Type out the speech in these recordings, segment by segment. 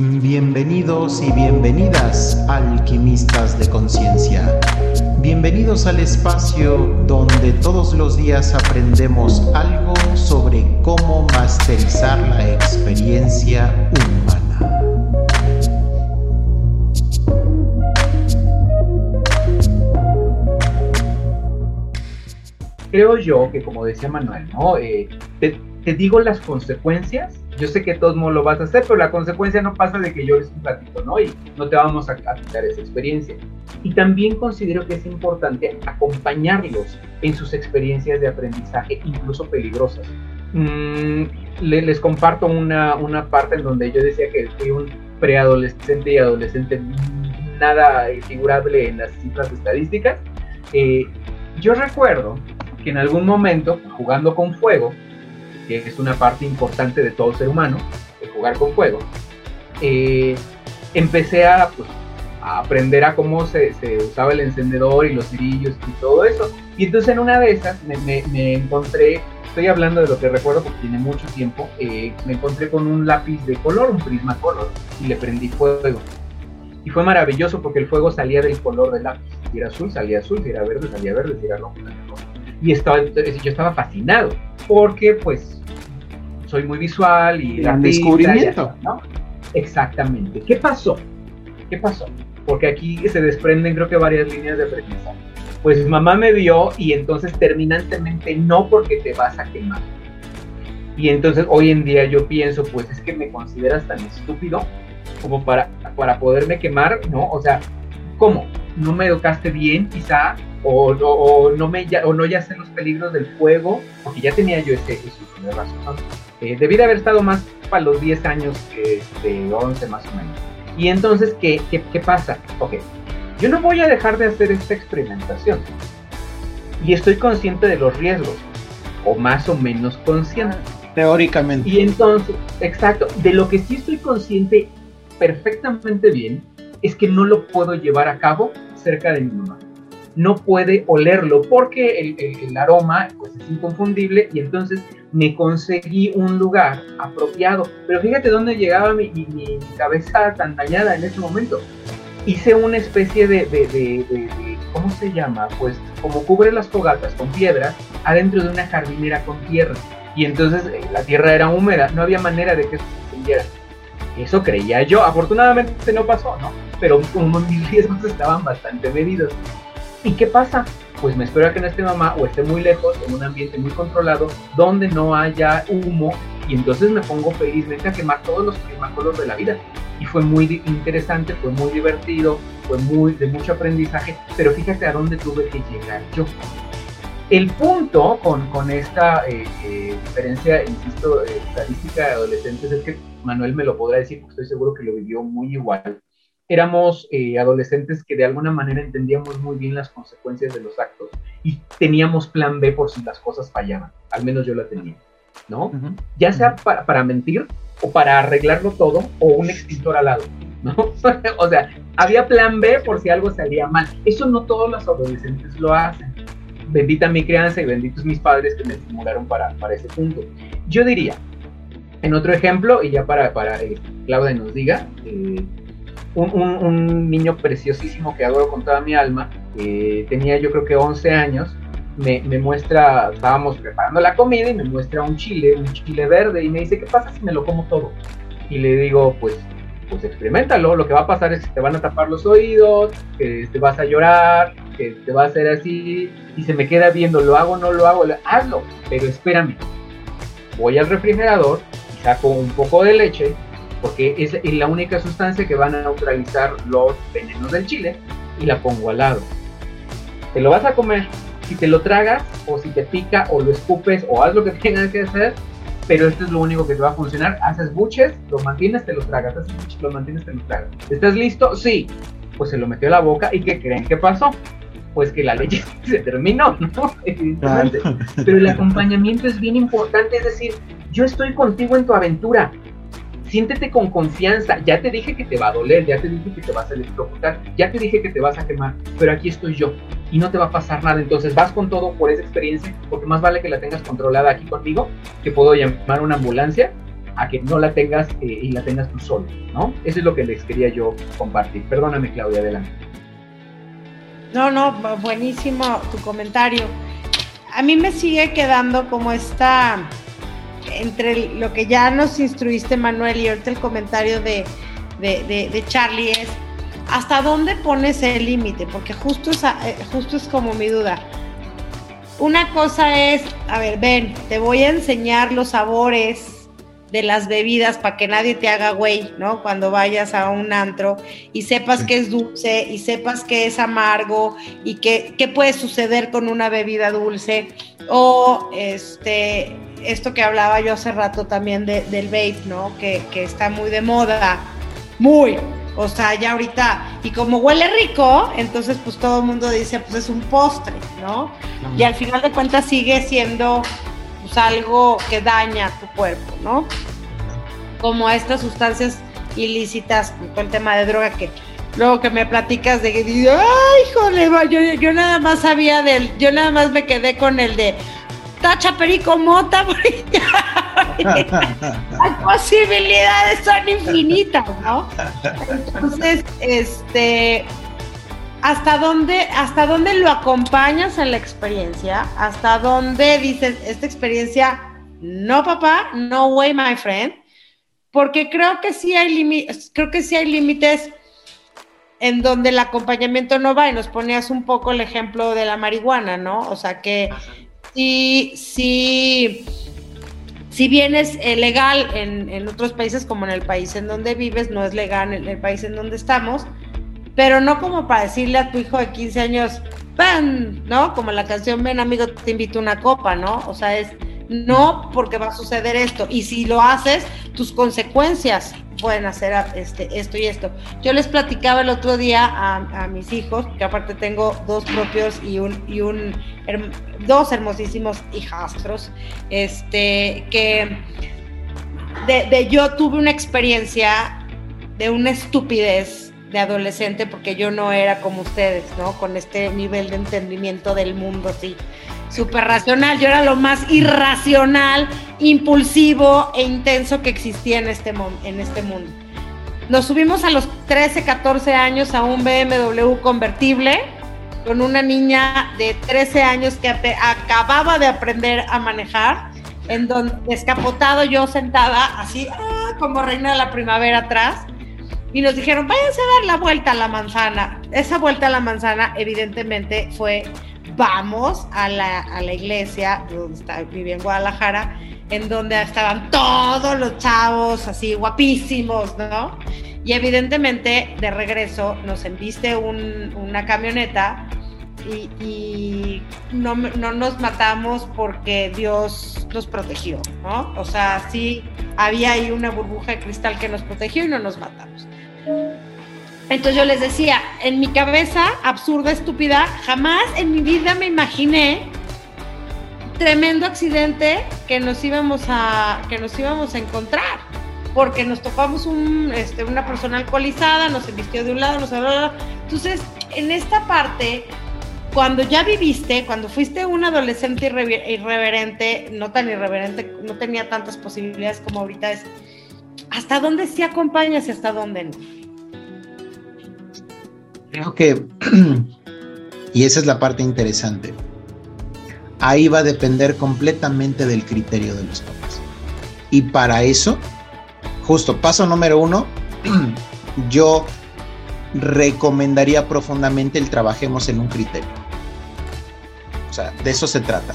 Bienvenidos y bienvenidas, alquimistas de conciencia. Bienvenidos al espacio donde todos los días aprendemos algo sobre cómo masterizar la experiencia humana. Creo yo que, como decía Manuel, ¿no? Eh, te, te digo las consecuencias yo sé que todos no lo vas a hacer, pero la consecuencia no pasa de que llores un ratito, ¿no? Y no te vamos a, quitar esa experiencia. Y también considero que es importante acompañarlos en sus experiencias de aprendizaje, incluso peligrosas. Mm, les comparto una, una parte en donde yo decía que fui un preadolescente y adolescente nada figurable en las cifras estadísticas. Eh, yo recuerdo que en algún momento, jugando con fuego, que es una parte importante de todo ser humano, el jugar con fuego, eh, empecé a, pues, a, aprender a cómo se, se, usaba el encendedor y los cerillos y todo eso. Y entonces en una de esas me, me, encontré, estoy hablando de lo que recuerdo porque tiene mucho tiempo, eh, me encontré con un lápiz de color, un prisma color, y le prendí fuego. Y fue maravilloso porque el fuego salía del color del lápiz. Si era azul, salía azul, si era verde, salía verde, si era rojo, salía rojo. Y estaba, yo estaba fascinado porque pues soy muy visual y... Gran descubrimiento. ¿no? Exactamente. ¿Qué pasó? ¿Qué pasó? Porque aquí se desprenden creo que varias líneas de aprendizaje. Pues mamá me vio y entonces terminantemente no porque te vas a quemar. Y entonces hoy en día yo pienso, pues es que me consideras tan estúpido como para, para poderme quemar, ¿no? O sea, ¿cómo? ¿No me educaste bien quizá? O, o, no me ya, o no ya sé los peligros del fuego, porque ya tenía yo ese, ese razón. Eh, debí de haber estado más para los 10 años que de 11 más o menos. Y entonces, ¿qué, ¿qué, qué, pasa? Ok, yo no voy a dejar de hacer esta experimentación. Y estoy consciente de los riesgos, o más o menos consciente. Teóricamente. Y entonces, exacto, de lo que sí estoy consciente perfectamente bien es que no lo puedo llevar a cabo cerca de mi mamá no puede olerlo porque el, aroma pues, es inconfundible y entonces me conseguí un lugar apropiado. Pero fíjate dónde llegaba mi, cabeza tan dañada en ese momento. Hice una especie de, de, ¿cómo se llama? Pues como cubre las fogatas con piedras adentro de una jardinera con tierra. Y entonces eh, la tierra era húmeda, no había manera de que se encendiera. Eso creía yo, afortunadamente no pasó, ¿no? Pero mis riesgos estaban bastante medidos. ¿Y qué pasa? Pues me espero que no esté mamá o esté muy lejos, en un ambiente muy controlado, donde no haya humo, y entonces me pongo felizmente a quemar todos los primacolos de la vida. Y fue muy interesante, fue muy divertido, fue muy de mucho aprendizaje, pero fíjate a dónde tuve que llegar yo. El punto con, con esta eh, eh, diferencia, insisto, eh, estadística de adolescentes es que Manuel me lo podrá decir, porque estoy seguro que lo vivió muy igual éramos eh, adolescentes que de alguna manera entendíamos muy bien las consecuencias de los actos y teníamos plan B por si las cosas fallaban, al menos yo la tenía, ¿no? Ya sea para, para, mentir o para arreglarlo todo o un extintor al lado, ¿no? o sea, había plan B por si algo salía mal. Eso no todos los adolescentes lo hacen. Bendita mi crianza y benditos mis padres que me estimularon para, para ese punto. Yo diría, en otro ejemplo, y ya para, para eh, Claudia nos diga, eh, un, niño preciosísimo que adoro con toda mi alma, tenía yo creo que 11 años, me, muestra, estábamos preparando la comida y me muestra un chile, un chile verde y me dice, ¿qué pasa si me lo como todo? Y le digo, pues, pues experimentalo, lo que va a pasar es que te van a tapar los oídos, que te vas a llorar, que te va a hacer así, y se me queda viendo, ¿lo hago no lo hago? Hazlo, pero espérame. Voy al refrigerador saco un poco de leche porque es la única sustancia que van a neutralizar los venenos del chile y la pongo al lado. Te lo vas a comer, si te lo tragas o si te pica o lo escupes o haz lo que tengas que hacer, pero esto es lo único que te va a funcionar. Haces buches, lo mantienes, te lo tragas, haces buches, lo mantienes, te lo tragas. ¿Estás listo? Sí. Pues se lo metió a la boca y ¿qué creen que pasó? Pues que la leche se terminó, ¿no? Pero el acompañamiento es bien importante, es decir, yo estoy contigo en tu aventura, siéntete con confianza. Ya te dije que te va a doler, ya te dije que te vas a electrocutar, ya te dije que te vas a quemar, pero aquí estoy yo y no te va a pasar nada. Entonces vas con todo por esa experiencia, porque más vale que la tengas controlada aquí conmigo, que puedo llamar una ambulancia, a que no la tengas eh, y la tengas tú solo, ¿no? Eso es lo que les quería yo compartir. Perdóname, Claudia, adelante. No, no, buenísimo tu comentario. A mí me sigue quedando como esta, entre lo que ya nos instruiste, Manuel, y ahorita el comentario de, de, Charlie es, ¿hasta dónde pones el límite? Porque justo es, eh, justo es como mi duda. Una cosa es, a ver, ven, te voy a enseñar los sabores de las bebidas para que nadie te haga güey, ¿no? Cuando vayas a un antro y sepas que es dulce y sepas que es amargo y que, qué puede suceder con una bebida dulce. O este, esto que hablaba yo hace rato también del vape, ¿no? Que, que está muy de moda. Muy. O sea, ya ahorita, y como huele rico, entonces pues todo el mundo dice, pues es un postre, ¿no? Y al final de cuentas sigue siendo algo que daña tu cuerpo, ¿no? Como estas sustancias ilícitas, con el tema de droga que luego que me platicas de que ay, híjole, yo, yo nada más sabía del, yo nada más me quedé con el de tacha perico mota, las posibilidades son infinitas, ¿no? Entonces, este, hasta dónde, hasta dónde lo acompañas en la experiencia, hasta dónde dices, esta experiencia, no papá, no way my friend, porque creo que sí hay límites, creo que sí hay límites en donde el acompañamiento no va, y nos ponías un poco el ejemplo de la marihuana, ¿no? O sea que si, bien es eh, legal en, en otros países como en el país en donde vives, no es legal en el país en donde estamos, pero no como para decirle a tu hijo de 15 años, ¡pam! ¿No? Como la canción Ven amigo, te invito a una copa, ¿no? O sea, es no porque va a suceder esto. Y si lo haces, tus consecuencias pueden hacer este, esto y esto. Yo les platicaba el otro día a, mis hijos, que aparte tengo dos propios y un, y un dos hermosísimos hijastros, este, que de, de yo tuve una experiencia de una estupidez de adolescente porque yo no era como ustedes, ¿no? Con este nivel de entendimiento del mundo así, súper racional. Yo era lo más irracional, impulsivo e intenso que existía en este, en este mundo. Nos subimos a los 13, 14 años a un BMW convertible con una niña de 13 años que acababa de aprender a manejar, en donde descapotado yo sentada así, ah, como reina de la primavera atrás y nos dijeron, váyanse a dar la vuelta a la manzana. Esa vuelta a la manzana evidentemente fue, vamos a la, a la iglesia, donde está, vivía en Guadalajara, en donde estaban todos los chavos así guapísimos, ¿no? Y evidentemente de regreso nos enviste una camioneta y, no, no, nos matamos porque Dios nos protegió, ¿no? O sea, sí había ahí una burbuja de cristal que nos protegió y no nos matamos. Entonces yo les decía, en mi cabeza, absurda, estúpida, jamás en mi vida me imaginé tremendo accidente que nos íbamos a, que nos íbamos a encontrar. Porque nos topamos este, una persona alcoholizada, nos vistió de un lado, nos habló. Entonces, en esta parte, cuando ya viviste, cuando fuiste un adolescente irreverente, no tan irreverente, no tenía tantas posibilidades como ahorita es, ¿hasta dónde sí acompañas y hasta dónde no? Creo que, y esa es la parte interesante, ahí va a depender completamente del criterio de los papás. Y para eso, justo paso número uno, yo recomendaría profundamente el trabajemos en un criterio. O sea, de eso se trata.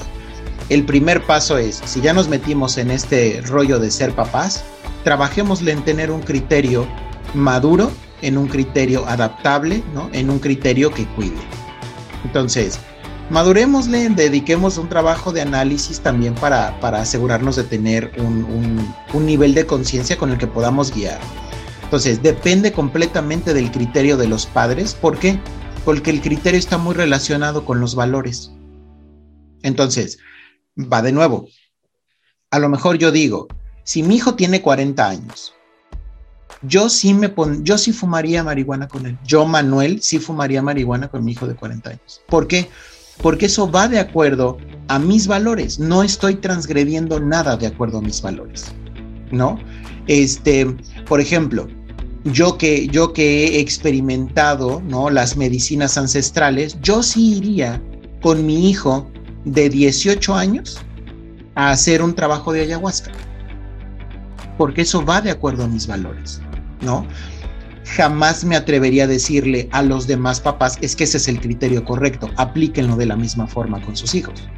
El primer paso es, si ya nos metimos en este rollo de ser papás, trabajémosle en tener un criterio maduro en un criterio adaptable, ¿no? En un criterio que cuide. Entonces, madurémosle, dediquemos un trabajo de análisis también para, para asegurarnos de tener un, un nivel de conciencia con el que podamos guiar. Entonces, depende completamente del criterio de los padres. ¿Por qué? Porque el criterio está muy relacionado con los valores. Entonces, va de nuevo. A lo mejor yo digo, si mi hijo tiene 40 años yo sí me pon, yo sí fumaría marihuana con él. Yo, Manuel, sí fumaría marihuana con mi hijo de 40 años. ¿Por qué? Porque eso va de acuerdo a mis valores. No estoy transgrediendo nada de acuerdo a mis valores. ¿no? Este, por ejemplo, yo que, yo que he experimentado, ¿no? Las medicinas ancestrales, yo sí iría con mi hijo de 18 años a hacer un trabajo de ayahuasca. Porque eso va de acuerdo a mis valores, ¿no? Jamás me atrevería a decirle a los demás papás, es que ese es el criterio correcto, aplíquenlo de la misma forma con sus hijos.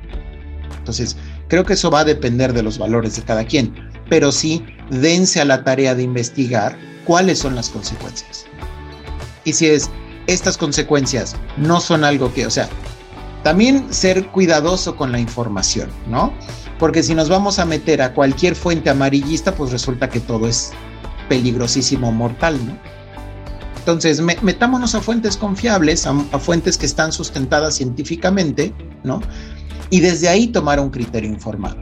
Entonces, creo que eso va a depender de los valores de cada quien, pero sí dense a la tarea de investigar cuáles son las consecuencias. Y si es, estas consecuencias no son algo que, o sea, también ser cuidadoso con la información, ¿no? Porque si nos vamos a meter a cualquier fuente amarillista, pues resulta que todo es peligrosísimo, mortal, ¿no? Entonces, metámonos a fuentes confiables, a, fuentes que están sustentadas científicamente, ¿no? Y desde ahí tomar un criterio informado.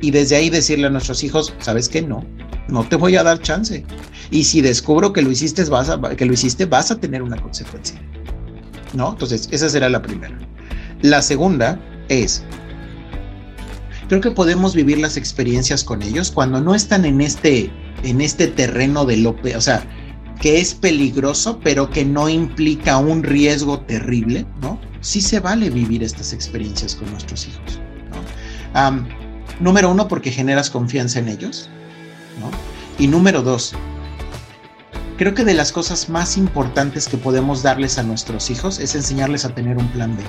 Y desde ahí decirle a nuestros hijos, ¿sabes qué? No, no te voy a dar chance. Y si descubro que lo hiciste, vas a, que lo hiciste, vas a tener una consecuencia. ¿No? Entonces, esa será la primera. La segunda es, creo que podemos vivir las experiencias con ellos cuando no están en este, en este terreno de lo, o sea, que es peligroso, pero que no implica un riesgo terrible, ¿no? Sí se vale vivir estas experiencias con nuestros hijos, ¿no? número uno, porque generas confianza en ellos, ¿no? Y número dos, creo que de las cosas más importantes que podemos darles a nuestros hijos es enseñarles a tener un plan B.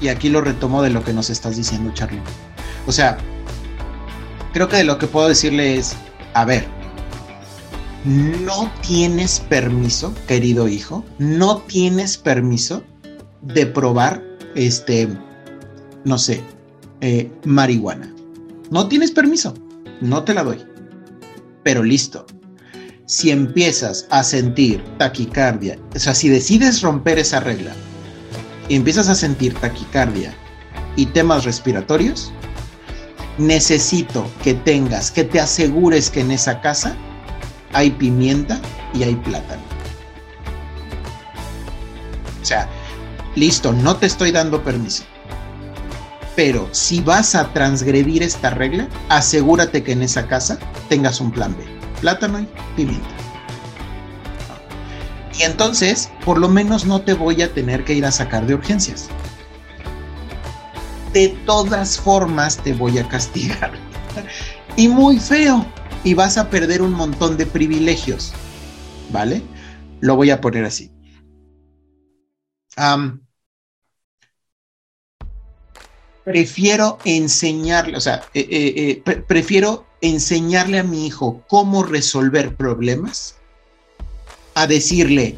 Y aquí lo retomo de lo que nos estás diciendo, Charlie. O sea, creo que de lo que puedo decirle es, a ver, no tienes permiso, querido hijo, no tienes permiso de probar, este, no sé, eh, marihuana. No tienes permiso, no te la doy. Pero listo, si empiezas a sentir taquicardia, o sea, si decides romper esa regla empiezas a sentir taquicardia y temas respiratorios, necesito que tengas, que te asegures que en esa casa hay pimienta y hay plátano. O sea, listo, no te estoy dando permiso. Pero si vas a transgredir esta regla, asegúrate que en esa casa tengas un plan B plátano y pimienta. Y entonces, por lo menos no te voy a tener que ir a sacar de urgencias. De todas formas te voy a castigar. y muy feo. Y vas a perder un montón de privilegios. ¿Vale? Lo voy a poner así. prefiero enseñarle, o sea, eh, eh, eh, prefiero enseñarle a mi hijo cómo resolver problemas a decirle,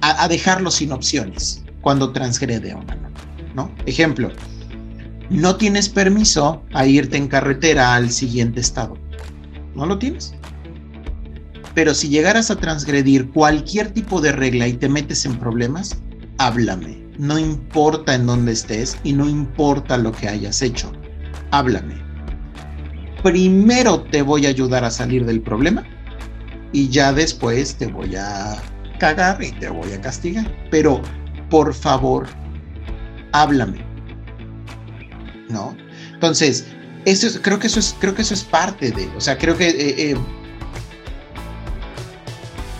a, dejarlo sin opciones cuando transgrede a una ¿no? Ejemplo, no tienes permiso a irte en carretera al siguiente estado. No lo tienes. Pero si llegaras a transgredir cualquier tipo de regla y te metes en problemas, háblame. No importa en dónde estés y no importa lo que hayas hecho. Háblame primero te voy a ayudar a salir del problema y ya después te voy a cagar y te voy a castigar. Pero por favor, háblame. ¿No? Entonces, eso creo, que eso es, creo que eso es parte de, o sea, creo que... Eh, eh,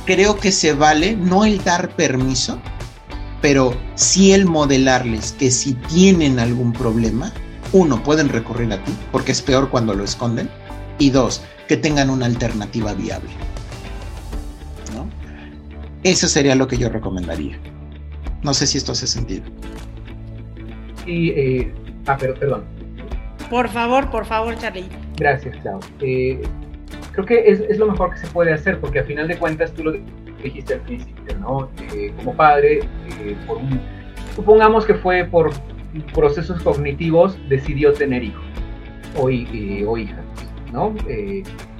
creo que se vale no el dar permiso, pero sí el modelarles que si tienen algún problema, uno, pueden recurrir a ti, porque es peor cuando lo esconden, y dos, que tengan una alternativa viable. Eso sería lo que yo recomendaría. No sé si esto hace sentido. Y, eh, ah, pero perdón. Por favor, por favor, Charlie. Gracias, Chao. Eh, creo que es, lo mejor que se puede hacer, porque a final de cuentas tú lo dijiste al principio, ¿no? Eh, como padre, por un, supongamos que fue por procesos cognitivos decidió tener hijos o, hijas, ¿no?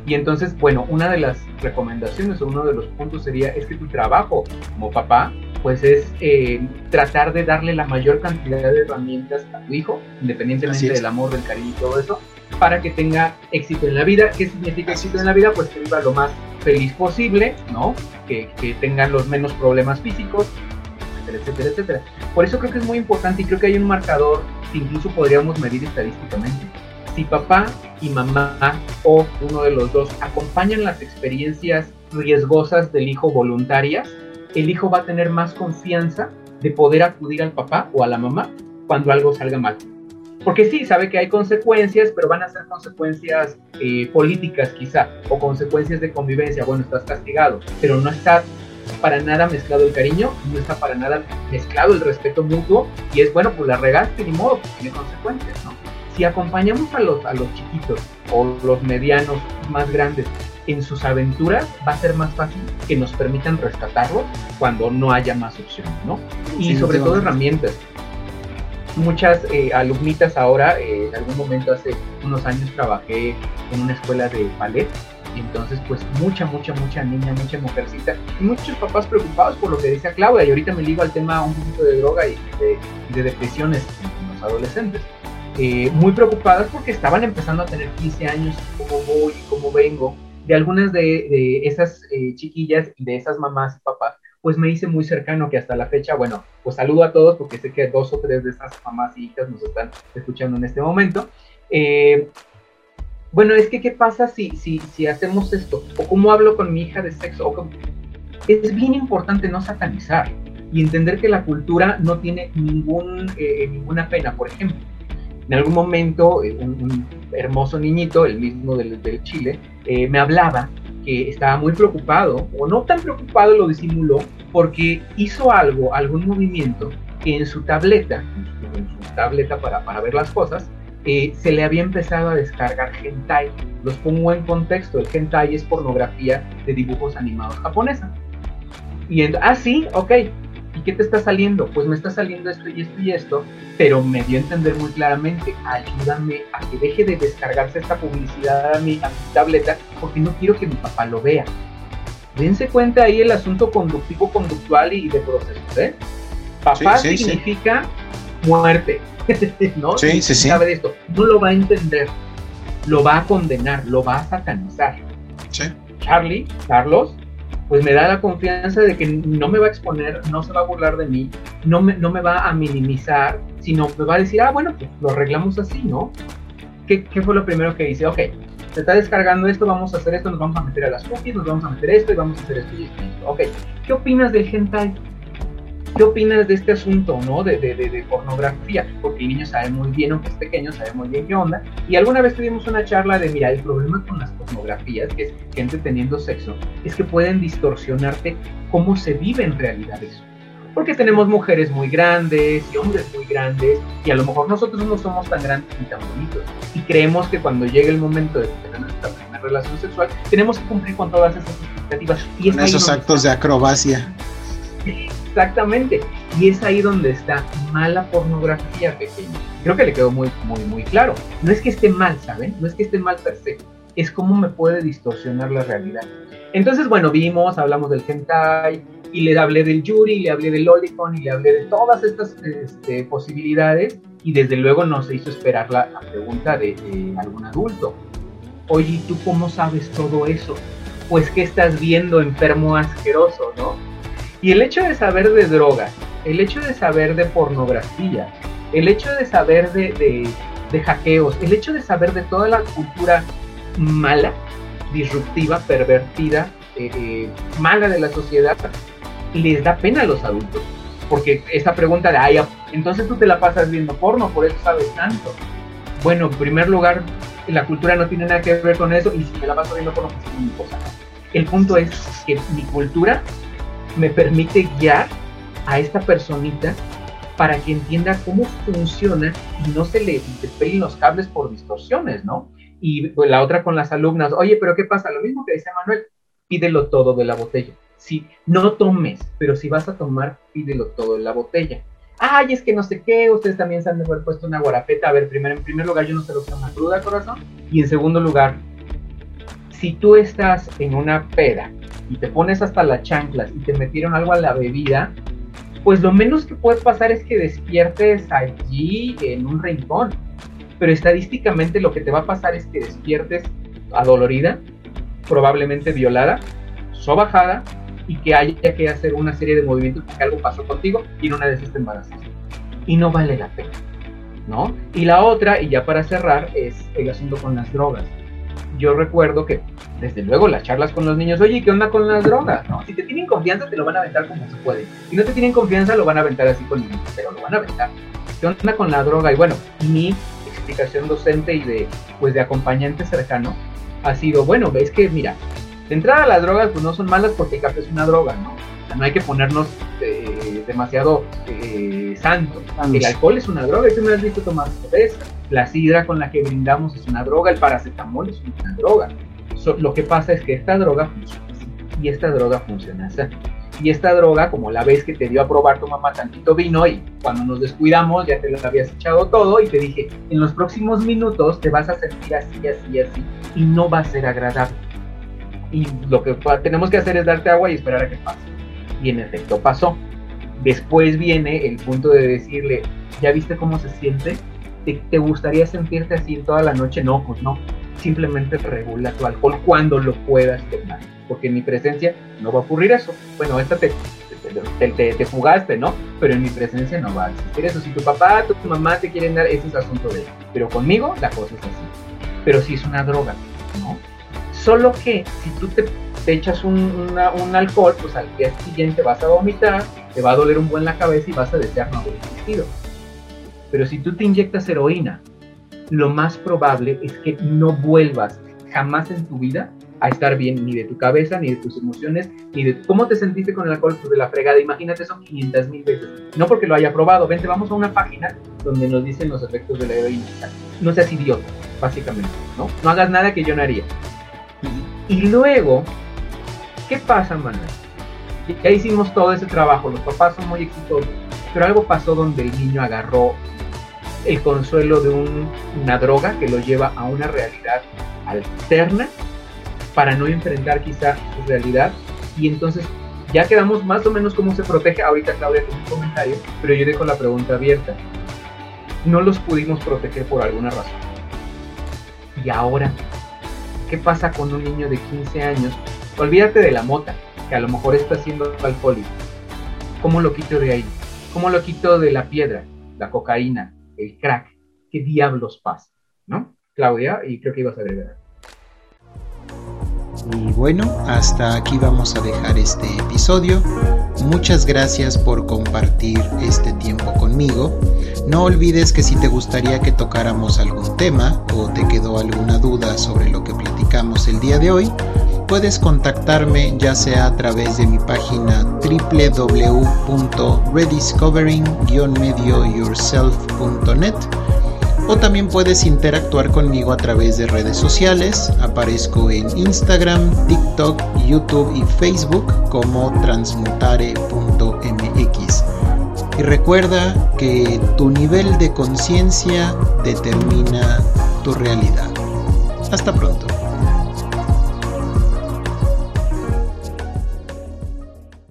Y entonces, bueno, una de las recomendaciones o uno de los puntos sería es que tu trabajo como papá, pues es eh, tratar de darle la mayor cantidad de herramientas a tu hijo, independientemente del amor, del cariño y todo eso, para que tenga éxito en la vida. ¿Qué significa éxito en la vida? Pues que viva lo más feliz posible, ¿no? Que, que tengan los menos problemas físicos, etcétera, etcétera, Por eso creo que es muy importante y creo que hay un marcador que incluso podríamos medir estadísticamente. Si papá y mamá o uno de los dos acompañan las experiencias riesgosas del hijo voluntarias, el hijo va a tener más confianza de poder acudir al papá o a la mamá cuando algo salga mal. Porque sí, sabe que hay consecuencias, pero van a ser consecuencias eh, políticas quizá, o consecuencias de convivencia. Bueno, estás castigado, pero no está para nada mezclado el cariño, no está para nada mezclado el respeto mutuo, y es bueno, pues la regaste ni modo, pues tiene consecuencias, ¿no? Si acompañamos a los, a los chiquitos o los medianos más grandes en sus aventuras, va a ser más fácil que nos permitan rescatarlos cuando no haya más opciones, ¿no? Y sobre todo herramientas. Muchas eh, alumnitas ahora, eh, en algún momento hace unos años trabajé en una escuela de ballet entonces pues mucha, mucha, mucha niña, mucha mujercita y muchos papás preocupados por lo que decía Claudia y ahorita me ligo al tema un poquito de droga y de, depresiones en los adolescentes. Eh, muy preocupadas porque estaban empezando a tener 15 años, cómo voy cómo vengo, de algunas de, esas eh, chiquillas de esas mamás y papás, pues me hice muy cercano que hasta la fecha, bueno, pues saludo a todos porque sé que dos o tres de esas mamás y hijas nos están escuchando en este momento. Eh, bueno, es que ¿qué pasa si, si, si hacemos esto? ¿O cómo hablo con mi hija de sexo? Es bien importante no satanizar y entender que la cultura no tiene ningún, eh, ninguna pena. Por ejemplo, en algún momento eh, un, hermoso niñito, el mismo del, Chile, eh, me hablaba que estaba muy preocupado, o no tan preocupado, lo disimuló, porque hizo algo, algún movimiento que en su tableta, en su tableta para, para ver las cosas, eh, se le había empezado a descargar hentai. Los pongo en contexto, el hentai es pornografía de dibujos animados japonesa. Y ah, sí, ok, ¿Y qué te está saliendo? Pues me está saliendo esto y esto y esto, pero me dio a entender muy claramente, ayúdame a que deje de descargarse esta publicidad a mi, tableta porque no quiero que mi papá lo vea. Dense cuenta ahí el asunto conductivo, conductual y de procesos, ¿eh? Papá significa muerte, ¿no? Sí, sí, sí. Sabe esto, no lo va a entender, lo va a condenar, lo va a satanizar. Sí. Charlie, Carlos, pues me da la confianza de que no me va a exponer, no se va a burlar de mí, no me, no me va a minimizar, sino me va a decir, ah, bueno, pues lo arreglamos así, ¿no? ¿Qué, qué fue lo primero que hice? Ok, se está descargando esto, vamos a hacer esto, nos vamos a meter a las cookies, nos vamos a meter esto y vamos a hacer esto y esto. Ok, ¿qué opinas del hentai? ¿Qué opinas de este asunto, no? De, de, de, pornografía, porque el niño sabe muy bien, aunque es pequeño, sabe muy bien qué onda. Y alguna vez tuvimos una charla de, mira, el problema con las pornografías, que es gente teniendo sexo, es que pueden distorsionarte cómo se vive en realidad eso. Porque tenemos mujeres muy grandes y hombres muy grandes, y a lo mejor nosotros no somos tan grandes ni tan bonitos. Y creemos que cuando llegue el momento de tener nuestra primera relación sexual, tenemos que cumplir con todas esas expectativas. Y con esos actos de acrobacia. Exactamente. Y es ahí donde está mala pornografía pequeña. Creo que le quedó muy, muy, muy claro. No es que esté mal, ¿saben? No es que esté mal per se. Es cómo me puede distorsionar la realidad. Entonces, bueno, vimos, hablamos del hentai, y le hablé del Yuri, le hablé del Lolicon, y le hablé de todas estas este, posibilidades, y desde luego no se hizo esperar la, pregunta de, de, algún adulto. Oye, ¿tú cómo sabes todo eso? Pues, ¿qué estás viendo, enfermo asqueroso, no? Y el hecho de saber de drogas, el hecho de saber de pornografía, el hecho de saber de, hackeos, el hecho de saber de toda la cultura mala, disruptiva, pervertida, eh, eh, mala de la sociedad, les da pena a los adultos. Porque esa pregunta de, ay, entonces tú te la pasas viendo porno, por eso sabes tanto. Bueno, en primer lugar, la cultura no tiene nada que ver con eso y si me la paso viendo porno, pues es mi cosa. El punto es que mi cultura me permite guiar a esta personita para que entienda cómo funciona y no se le despeguen los cables por distorsiones, ¿no? Y pues, la otra con las alumnas, oye, pero ¿qué pasa? Lo mismo que decía Manuel, pídelo todo de la botella. Si no tomes, pero si vas a tomar, pídelo todo de la botella. Ay, es que no sé qué, ustedes también se han haber puesto una guarapeta. A ver, primero, en primer lugar, yo no sé lo que es una cruda, corazón. Y en segundo lugar, si tú estás en una peda y te pones hasta las chanclas y te metieron algo a la bebida, pues lo menos que puede pasar es que despiertes allí en un rincón. Pero estadísticamente lo que te va a pasar es que despiertes adolorida, probablemente violada, sobajada y que haya que hacer una serie de movimientos porque algo pasó contigo y en una esas te. Y no vale la pena. ¿no? Y la otra, y ya para cerrar, es el asunto con las drogas. Yo recuerdo que, desde luego, las charlas con los niños, oye, ¿qué onda con las drogas? Si te tienen confianza, te lo van a aventar como se puede. Si no te tienen confianza, lo van a aventar así con niños, pero lo van a aventar. ¿Qué onda con la droga? Y bueno, mi explicación docente y de, pues, de acompañante cercano ha sido, bueno, ves que, mira, de entrada las drogas pues no son malas porque el café es una droga, ¿no? O sea, no hay que ponernos eh, demasiado eh, santos. El alcohol es una droga, tú me has visto tomar cerveza. La sidra con la que brindamos es una droga, el paracetamol es una droga. lo que pasa es que esta droga funciona así, y esta droga funciona así. Y esta droga, como la vez que te dio a probar tu mamá tantito vino y cuando nos descuidamos ya te lo habías echado todo y te dije, en los próximos minutos te vas a sentir así, así, así y no va a ser agradable y lo que tenemos que hacer es darte agua y esperar a que pase. Y en efecto pasó. Después viene el punto de decirle, ¿ya viste cómo se siente? ¿Te, gustaría sentirte así toda la noche? No, pues no. Simplemente regula tu alcohol cuando lo puedas tomar. Porque en mi presencia no va a ocurrir eso. Bueno, esta te, te, te, fugaste, ¿no? Pero en mi presencia no va a existir eso. Si tu papá, tu mamá te quieren dar, ese es asunto de ellos. Pero conmigo la cosa es así. Pero si es una droga, ¿no? Solo que si tú te, echas un, alcohol, pues al día siguiente vas a vomitar, te va a doler un buen la cabeza y vas a desear no haber existido. Pero si tú te inyectas heroína, lo más probable es que no vuelvas jamás en tu vida a estar bien ni de tu cabeza, ni de tus emociones, ni de cómo te sentiste con el alcohol, pues de la fregada. Imagínate eso 500 mil veces. No porque lo haya probado. Vente, vamos a una página donde nos dicen los efectos de la heroína. No seas idiota, básicamente. No, no hagas nada que yo no haría. Y luego, ¿qué pasa, Manuel? Ya hicimos todo ese trabajo, los papás son muy exitosos, pero algo pasó donde el niño agarró el consuelo de una droga que lo lleva a una realidad alterna para no enfrentar quizá su realidad y entonces ya quedamos más o menos cómo se protege ahorita Claudia con un comentario, pero yo dejo la pregunta abierta. No los pudimos proteger por alguna razón. Y ahora ¿Qué pasa con un niño de 15 años? Olvídate de la mota, que a lo mejor está siendo alcohólico. ¿Cómo lo quito de ahí? ¿Cómo lo quito de la piedra, la cocaína, el crack? ¿Qué diablos pasa? ¿No? Claudia, y creo que ibas a agregar. Y bueno, hasta aquí vamos a dejar este episodio. Muchas gracias por compartir este tiempo conmigo. No olvides que si te gustaría que tocáramos algún tema o te quedó alguna duda sobre lo que platicamos el día de hoy, puedes contactarme ya sea a través de mi página www.rediscovering-medioyourself.net o también puedes interactuar conmigo a través de redes sociales. Aparezco en Instagram, TikTok, YouTube y Facebook como transmutare.mx. Y recuerda que tu nivel de conciencia determina tu realidad. Hasta pronto.